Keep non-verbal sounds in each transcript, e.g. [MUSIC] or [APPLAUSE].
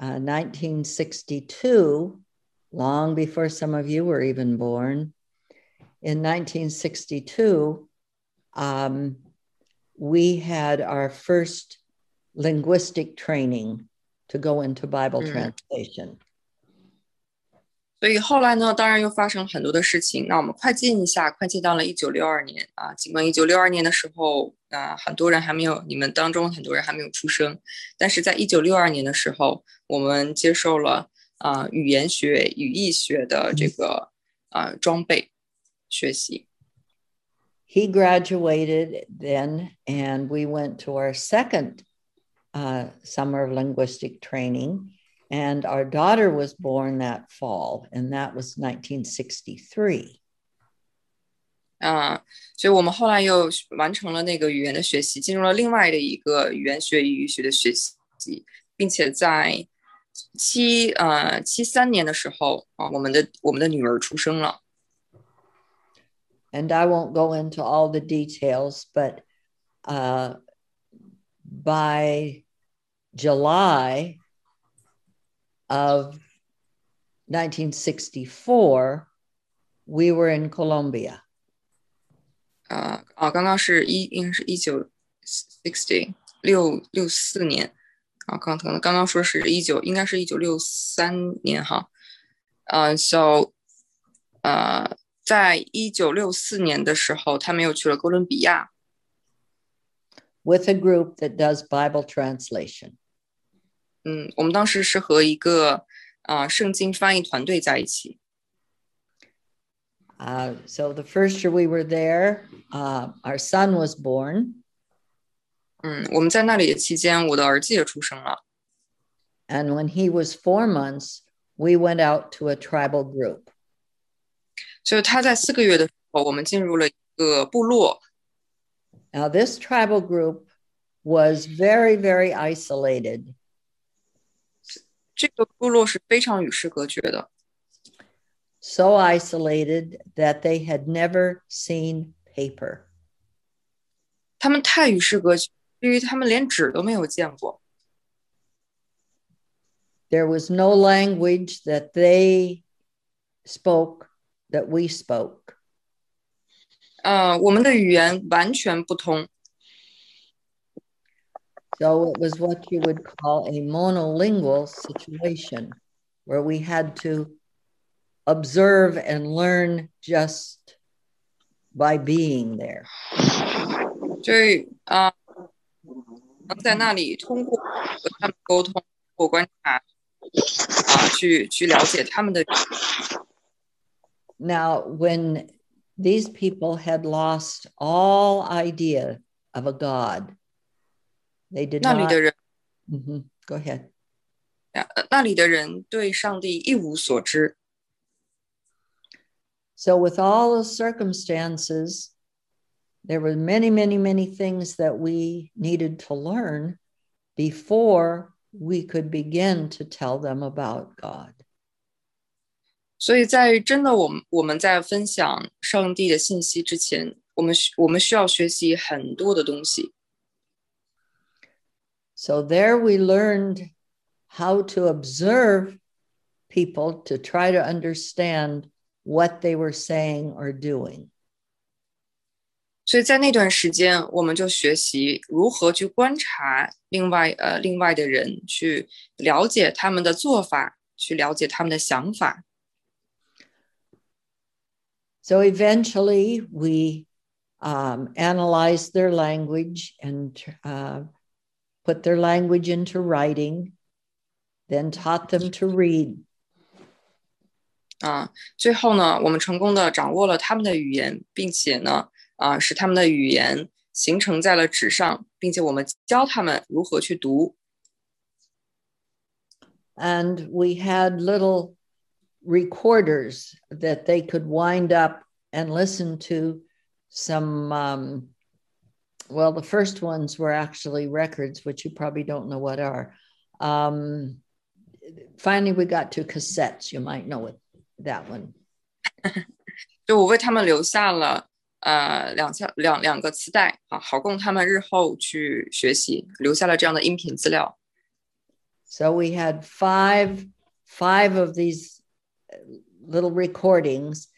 uh, 1962, long before some of you were even born, in 1962, um, we had our first linguistic training to go into Bible Mm. translation. 所以后来呢，当然又发生很多的事情。那我们快进一下，快进到了一九六二年啊。尽管一九六二年的时候 啊，很多人还没有，你们当中很多人还没有出生，但是在一九六二年的时候，我们接受了啊语言学、语义学的这个啊装备学习。 He graduated then, and we went to our second uh, summer of linguistic training. And our daughter was born that fall, and that was 1963. 啊，所以我们后来又完成了那个语言的学习，进入了另外的一个语言学、语义学的学习，并且在七呃七三年的时候啊，我们的我们的女儿出生了。 And I won't go into all the details, but uh, by July of 1964, we were in Colombia. 啊啊，刚刚是一应该是一九 sixty 六六四年啊，刚可能刚刚说是一九，应该是一九六三年哈。呃、s o 呃，在一九六四年的时候，他们又去了哥伦比亚。with a group that does Bible translation. 嗯，我们当时是和一个啊、圣经翻译团队在一起。Uh, so the first year we were there, uh, our son was born, 嗯，我们在那里的期间，我的儿子也出生了。 and when he was four months, we went out to a tribal group. 所以他在四个月的时候，我们进入了一个部落。 Now, this tribal group was very, very isolated. 这个部落是非常与世隔绝的， so isolated that they had never seen paper. 他们太与世隔绝，因为他们连纸都没有见过。 There was no language that they spoke that we spoke. 呃，我们的语言完全不通， So it was what you would call a monolingual situation where we had to observe and learn just by being there. 所以啊、呃在那里通过和他们沟通，通过观察啊、去去了解他们的 Now, when these people had lost all idea of a God, they did 那里 not. 的人， Mhm. Go ahead. 呃那里的人对上帝一无所知。 So, with all the circumstances, there were many, many, many things that we needed to learn before we could begin to tell them about God. 所以在真的我们我们在分享上帝的信息之前，我们需我们需要学习很多的东西。 So, there we learned how to observe people to try to understand what they were saying or doing. 所以在那段时间，我们就学习如何去观察另外呃另外的人，去了解他们的做法，去了解他们的想法。 So eventually we um, analyzed their language and uh, put their language into writing, then taught them to read. 啊，最后呢，我们成功的掌握了他们的语言，并且呢，啊，使他们的语言形成在了纸上，并且我们教他们如何去读。 And we had little recorders that they could wind up and listen to some. Um, well, the first ones were actually records, which you probably don't know what are. Um, finally, we got to cassettes. You might know it, that one. [LAUGHS] 就我为他们留下了呃两下两两个磁带啊，好供他们日后去学习，留下了这样的音频资料。 So we had five five of these little recordings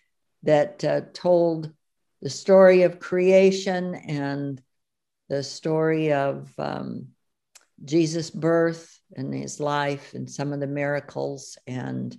that uh, told the story of creation and the story of um, Jesus' birth and his life and some of the miracles and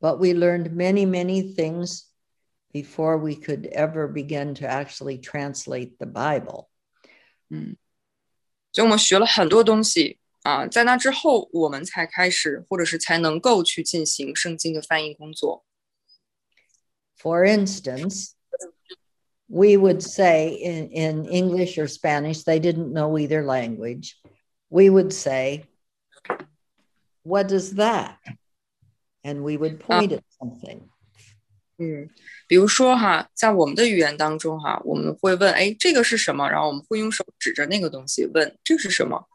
But we learned many, many things before we could ever begin to actually translate the Bible. 嗯，所以我们学了很多东西啊，在那之后，我们才开始，或者是才能够去进行圣经的翻译工作。For instance, we would say in, in English or Spanish, they didn't know either language. We would say, What is that? And we would point at something. 嗯，比如说哈，在我们的语言当中哈，我们会问，哎，这个是什么？然后我们会用手指着那个东西问，这是什么？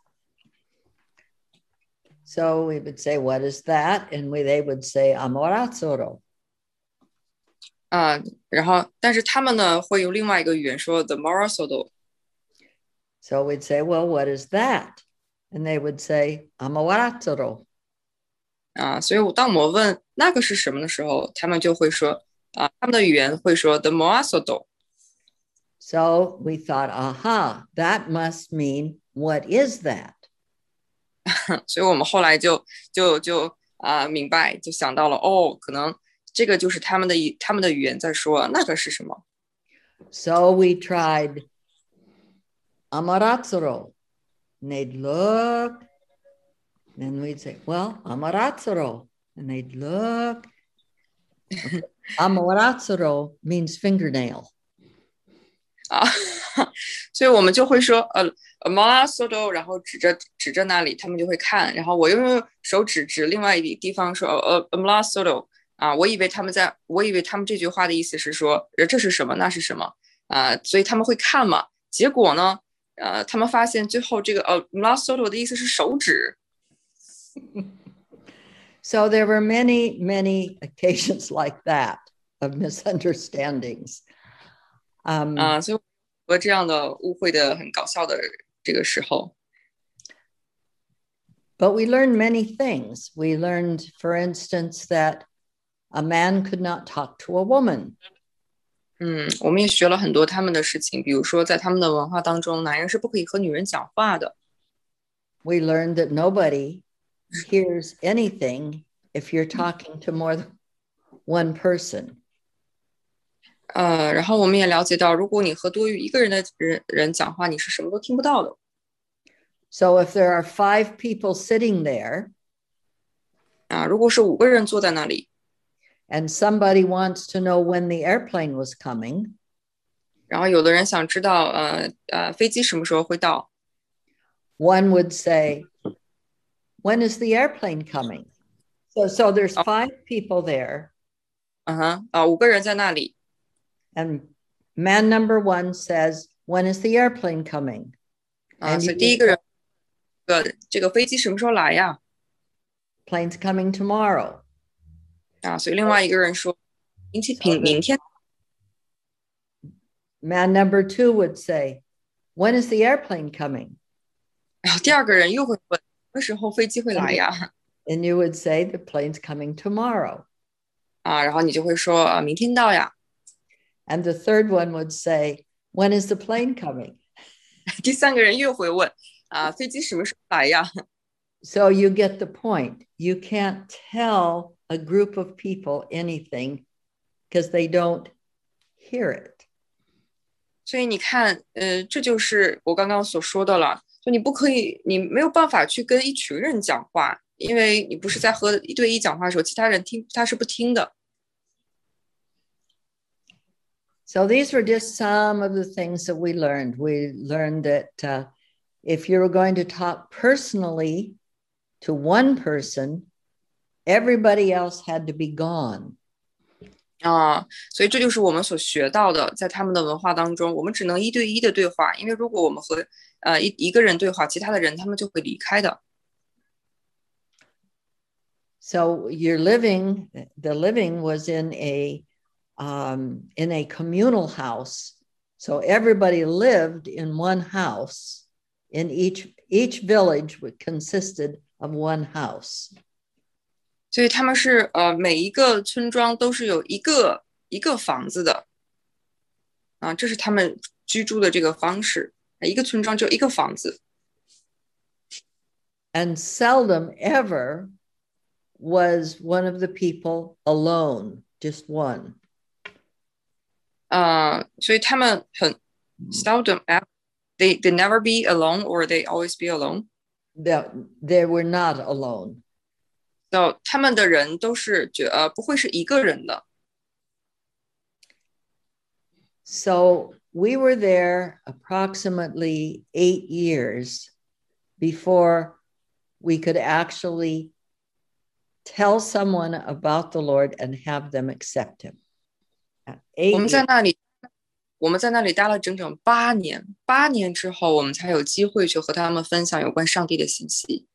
So we would say, "What is that?" And we they would say, "Amorazoro." 啊，然后但是他们呢会用另外一个语言说 the morasodo。So we'd say, well, what is that? And they would say, amawaratoro. 啊，所以当我们问那个是什么的时候，他们就会说啊，他们的语言会说 the morasodo。So we thought, aha, that must mean what is that? [LAUGHS] 所以我们后来就就就啊明白，就想到了哦，可能这个就是他们的语，他们的语言在说那个是什么。So we tried Amaratsuro. And they'd look, and we'd say, Well, Amaratsuro. And they'd look. Amaratsuro means fingernail. 啊，所以我们就会说，呃，Amaratsuro，然后指着指着那里，他们就会看，然后我又用手指指另外一地方说，呃，Amaratsuro。啊，我以为他们在，我以为他们这句话的意思是说，呃，这是什么，那是什么啊？所以他们会看嘛。结果呢，呃，他们发现最后这个呃 l a s o t o 的意思是手指。 So there were many, many occasions [LAUGHS] like that of misunderstandings. Um, 啊，所以和这样的误会的很搞笑的这个时候。But we learned many things. We learned, for instance, that a man could not talk to a woman. 嗯，我们也学了很多他们的事情，比如说在他们的文化当中，男人是不可以和女人讲话的。We learned that nobody hears anything if you're talking to more than one person. 呃，然后我们也了解到，如果你和多于一个人的人人讲话，你是什么都听不到的。So if there are five people sitting there，啊，如果是五个人坐在那里。and somebody wants to know when the airplane was coming. 然后有的人想知道，呃呃，飞机什么时候会到？One would say, "When is the airplane coming?" So, so there's five people there. 嗯哼，啊，五个人在那里。And man number one says, "When is the airplane coming?" 啊，所以第一个人，呃，这个飞机什么时候来呀？Plane's coming tomorrow. 啊，所以另外一个人说，明天明明天。Man number two would say, "When is the airplane coming?" 然后第二个人又会问， 什么时候飞机会来呀？And you would say, "The plane's coming tomorrow." 啊，然后你就会说，啊，明天到呀。And the third one would say, "When is the plane coming?" [LAUGHS] 第三个人又会问，啊，飞机什么时候来呀？So you get the point. You can't tell a group of people anything because they don't hear it. 所以你看，呃，这就是我刚刚所说的了， 就你不可以，你没有办法去跟一群人讲话，因为你不是在和一对一讲话的时候，其他人听他是不听的。So these were just some of the things that we learned. We learned that uh, if you were going to talk personally to one person, everybody else had to be gone. 啊，所以这就是我们所学到的，在他们的文化当中，我们只能一对一的对话，因为如果我们和 呃一一个人对话，其他的人他们就会离开的。So you're living, the living was in a um, in a communal house. So everybody lived in one house. In each each village consisted of one house. 所以他们是呃每一个村庄都是有一个一个房子的，啊，这是他们居住的这个方式。 一个村庄就一个房子。And seldom ever was one of the people alone, just one. 呃，所以他们很 seldom they they never be alone or they always be alone. They they were not alone. So 他们的人都是觉呃不会是一个人的。So we were there approximately eight years before we could actually tell someone about the Lord and have them accept Him. 我们在那里，我们在那里待了整整八年。八年之后，我们才有机会去和他们分享有关上帝的信息。